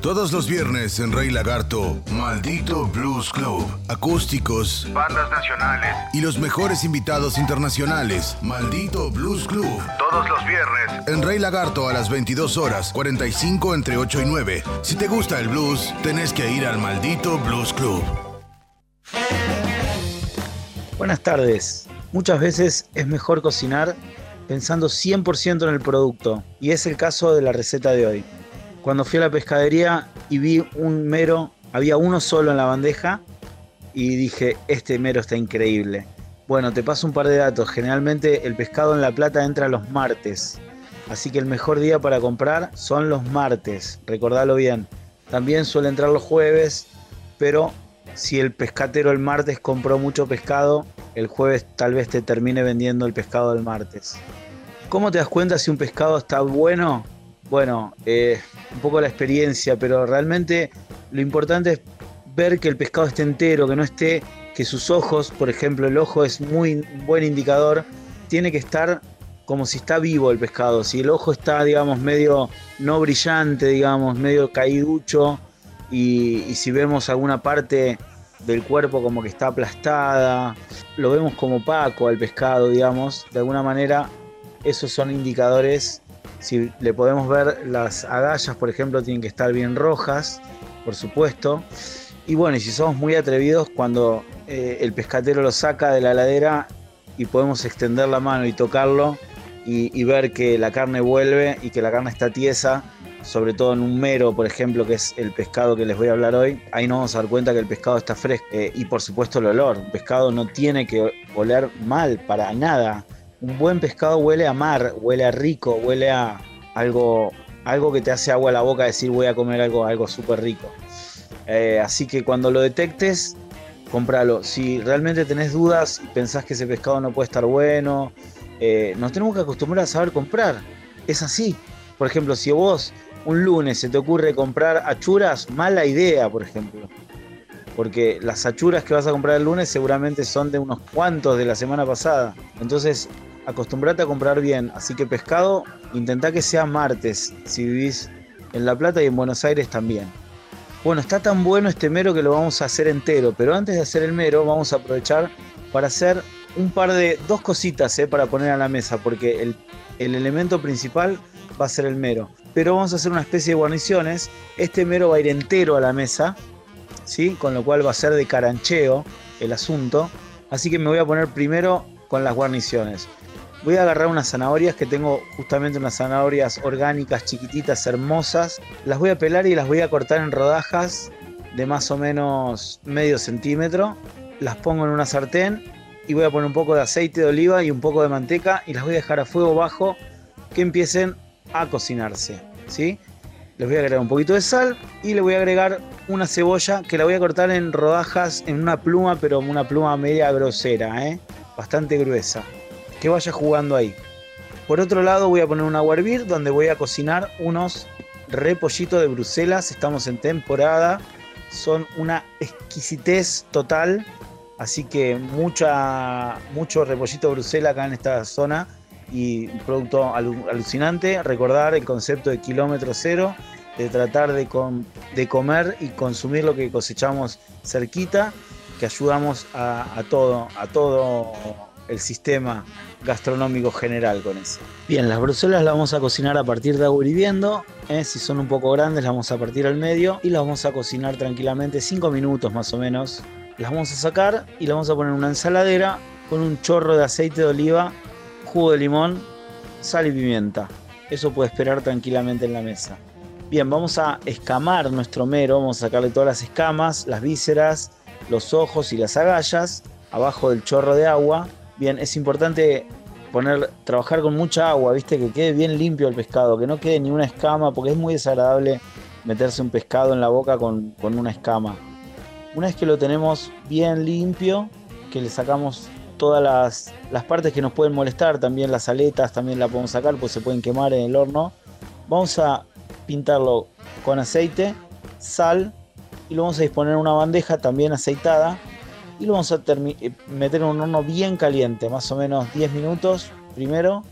Todos los viernes en Rey Lagarto, Maldito Blues Club. Acústicos, bandas nacionales y los mejores invitados internacionales. Maldito Blues Club. Todos los viernes en Rey Lagarto a las 22 horas, 45 entre 8 y 9. Si te gusta el blues, tenés que ir al Maldito Blues Club. Buenas tardes. Muchas veces es mejor cocinar pensando 100% en el producto, y es el caso de la receta de hoy. Cuando fui a la pescadería y vi un mero, había uno solo en la bandeja, y dije, este mero está increíble. Bueno, te paso un par de datos. Generalmente el pescado en La Plata entra los martes, así que el mejor día para comprar son los martes, recordalo bien. También suele entrar los jueves, pero si el pescatero el martes compró mucho pescado, el jueves tal vez te termine vendiendo el pescado del martes. ¿Cómo te das cuenta si un pescado está bueno? Bueno, eh, un poco la experiencia, pero realmente lo importante es ver que el pescado esté entero, que no esté, que sus ojos, por ejemplo, el ojo es muy buen indicador, tiene que estar como si está vivo el pescado. Si el ojo está, digamos, medio no brillante, digamos, medio caíducho, y, y si vemos alguna parte del cuerpo como que está aplastada, lo vemos como opaco al pescado, digamos, de alguna manera esos son indicadores, si le podemos ver las agallas, por ejemplo, tienen que estar bien rojas, por supuesto, y bueno, y si somos muy atrevidos, cuando eh, el pescatero lo saca de la ladera y podemos extender la mano y tocarlo y, ver que la carne vuelve y que la carne está tiesa, sobre todo en un mero, por ejemplo, que es el pescado que les voy a hablar hoy, ahí nos vamos a dar cuenta que el pescado está fresco. Eh, y por supuesto el olor. Un pescado no tiene que oler mal para nada. Un buen pescado huele a mar, huele a rico, huele a algo, algo que te hace agua a la boca decir voy a comer algo, algo súper rico. Eh, así que cuando lo detectes, cómpralo. Si realmente tenés dudas y pensás que ese pescado no puede estar bueno, eh, nos tenemos que acostumbrar a saber comprar. Es así. Por ejemplo, si vos un lunes se te ocurre comprar achuras, mala idea, por ejemplo. Porque las achuras que vas a comprar el lunes seguramente son de unos cuantos de la semana pasada. Entonces, acostumbrate a comprar bien. Así que pescado, intentá que sea martes, si vivís en La Plata y en Buenos Aires también. Bueno, está tan bueno este mero que lo vamos a hacer entero, pero antes de hacer el mero vamos a aprovechar para hacer un par de dos cositas eh, para poner a la mesa, porque el, el elemento principal va a ser el mero. Pero vamos a hacer una especie de guarniciones. Este mero va a ir entero a la mesa, ¿sí? con lo cual va a ser de carancheo el asunto. Así que me voy a poner primero con las guarniciones. Voy a agarrar unas zanahorias que tengo justamente unas zanahorias orgánicas chiquititas, hermosas. Las voy a pelar y las voy a cortar en rodajas de más o menos medio centímetro. Las pongo en una sartén y voy a poner un poco de aceite de oliva y un poco de manteca y las voy a dejar a fuego bajo que empiecen a cocinarse. ¿sí? Les voy a agregar un poquito de sal y le voy a agregar una cebolla que la voy a cortar en rodajas en una pluma, pero una pluma media grosera, ¿eh? bastante gruesa. Que vaya jugando ahí. Por otro lado voy a poner un agua hervir donde voy a cocinar unos repollitos de Bruselas. Estamos en temporada. Son una exquisitez total. Así que mucha, mucho repollito de Bruselas acá en esta zona y un producto alucinante. Recordar el concepto de kilómetro cero, de tratar de, de comer y consumir lo que cosechamos cerquita, que ayudamos a, todo, a todo el sistema gastronómico general con eso. Bien, las bruselas las vamos a cocinar a partir de agua hirviendo. ¿eh? Si son un poco grandes, las vamos a partir al medio y las vamos a cocinar tranquilamente 5 minutos más o menos. Las vamos a sacar y las vamos a poner en una ensaladera con un chorro de aceite de oliva jugo de limón, sal y pimienta. Eso puede esperar tranquilamente en la mesa. Bien, vamos a escamar nuestro mero, vamos a sacarle todas las escamas, las vísceras, los ojos y las agallas abajo del chorro de agua. Bien, es importante trabajar con mucha agua, viste, que quede bien limpio el pescado, que no quede ni una escama, porque es muy desagradable meterse un pescado en la boca con, con una escama. Una vez que lo tenemos bien limpio, que le sacamos todas las, las, partes que nos pueden molestar, también las aletas, también la podemos sacar, pues se pueden quemar en el horno. Vamos a pintarlo con aceite, sal y lo vamos a disponer en una bandeja también aceitada y lo vamos a meter en un horno bien caliente, más o menos 10 minutos primero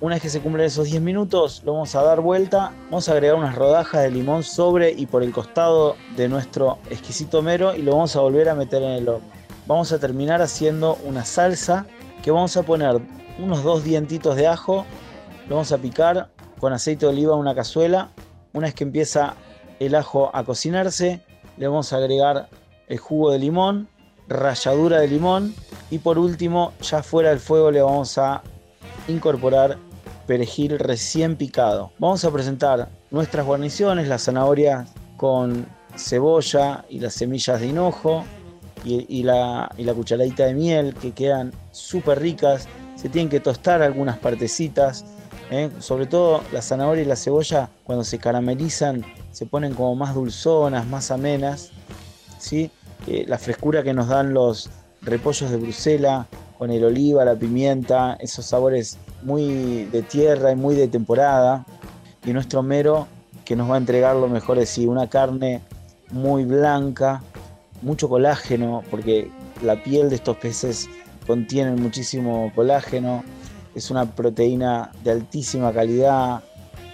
Una vez que se cumplen esos 10 minutos, lo vamos a dar vuelta. Vamos a agregar unas rodajas de limón sobre y por el costado de nuestro exquisito mero y lo vamos a volver a meter en el horno. Vamos a terminar haciendo una salsa que vamos a poner unos dos dientitos de ajo. Lo vamos a picar con aceite de oliva en una cazuela. Una vez que empieza el ajo a cocinarse, le vamos a agregar el jugo de limón, ralladura de limón y por último, ya fuera del fuego, le vamos a incorporar perejil recién picado. Vamos a presentar nuestras guarniciones, la zanahoria con cebolla y las semillas de hinojo y, la, cucharadita de miel que quedan súper ricas. Se tienen que tostar algunas partecitas. ¿eh? Sobre todo la zanahoria y la cebolla cuando se caramelizan se ponen como más dulzonas, más amenas. ¿sí? Eh, la frescura que nos dan los repollos de Bruselas con el oliva, la pimienta, esos sabores muy de tierra y muy de temporada. Y nuestro mero que nos va a entregar lo mejor es sí, una carne muy blanca, mucho colágeno, porque la piel de estos peces contiene muchísimo colágeno, es una proteína de altísima calidad,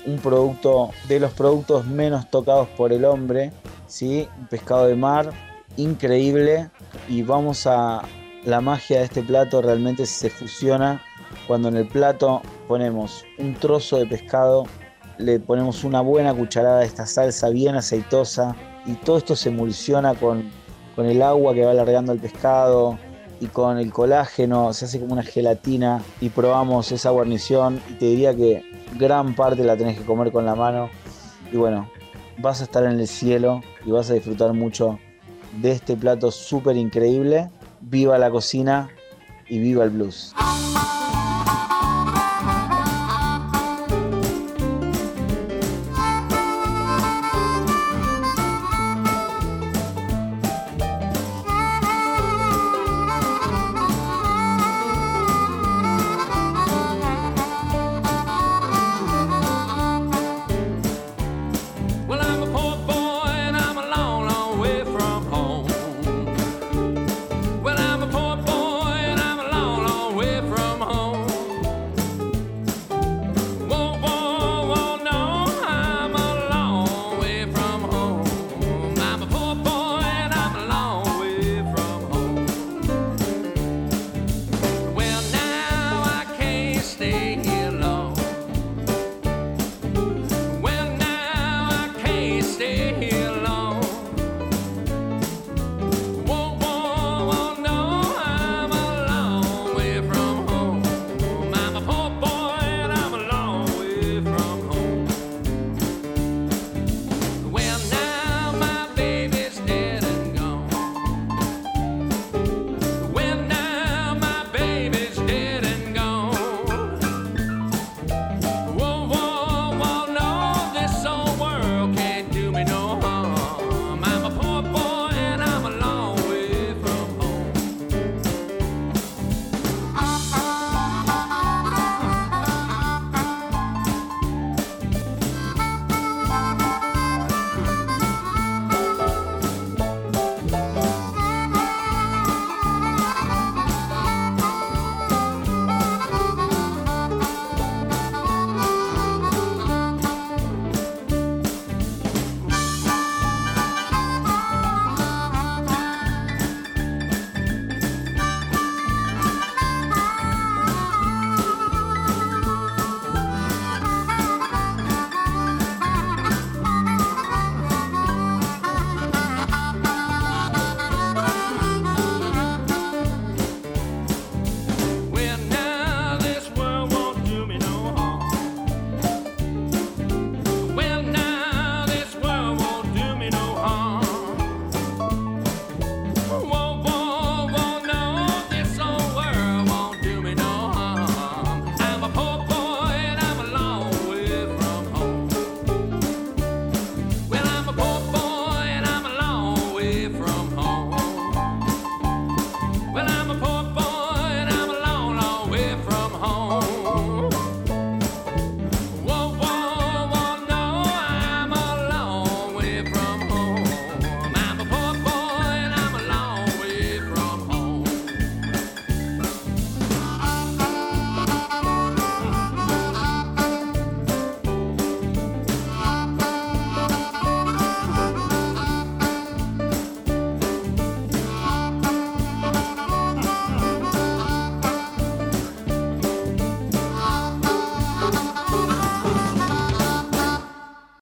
un producto de los productos menos tocados por el hombre, ¿sí? un pescado de mar increíble y vamos a, la magia de este plato realmente se fusiona cuando en el plato ponemos un trozo de pescado, le ponemos una buena cucharada de esta salsa bien aceitosa y todo esto se emulsiona con, con el agua que va alargando el pescado y con el colágeno, se hace como una gelatina y probamos esa guarnición y te diría que gran parte la tenés que comer con la mano. Y bueno, vas a estar en el cielo y vas a disfrutar mucho de este plato súper increíble Viva la cocina y viva el blues.